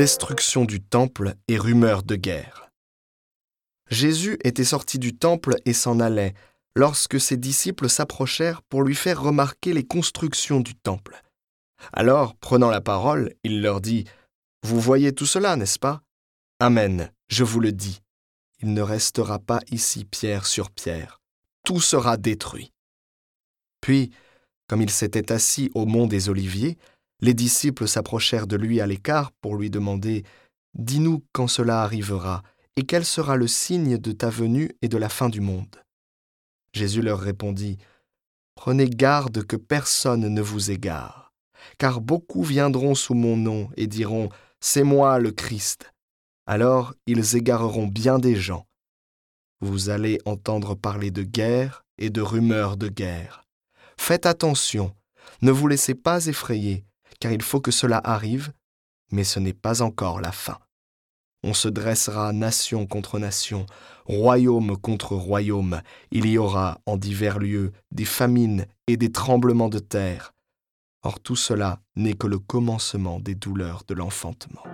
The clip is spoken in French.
Destruction du temple et rumeurs de guerre. Jésus était sorti du temple et s'en allait, lorsque ses disciples s'approchèrent pour lui faire remarquer les constructions du temple. Alors, prenant la parole, il leur dit, Vous voyez tout cela, n'est-ce pas Amen, je vous le dis. Il ne restera pas ici pierre sur pierre. Tout sera détruit. Puis, comme il s'était assis au mont des Oliviers, les disciples s'approchèrent de lui à l'écart pour lui demander Dis-nous quand cela arrivera, et quel sera le signe de ta venue et de la fin du monde? Jésus leur répondit Prenez garde que personne ne vous égare, car beaucoup viendront sous mon nom et diront C'est moi le Christ. Alors ils égareront bien des gens. Vous allez entendre parler de guerre et de rumeurs de guerre. Faites attention, ne vous laissez pas effrayer, car il faut que cela arrive, mais ce n'est pas encore la fin. On se dressera nation contre nation, royaume contre royaume. Il y aura en divers lieux des famines et des tremblements de terre. Or tout cela n'est que le commencement des douleurs de l'enfantement.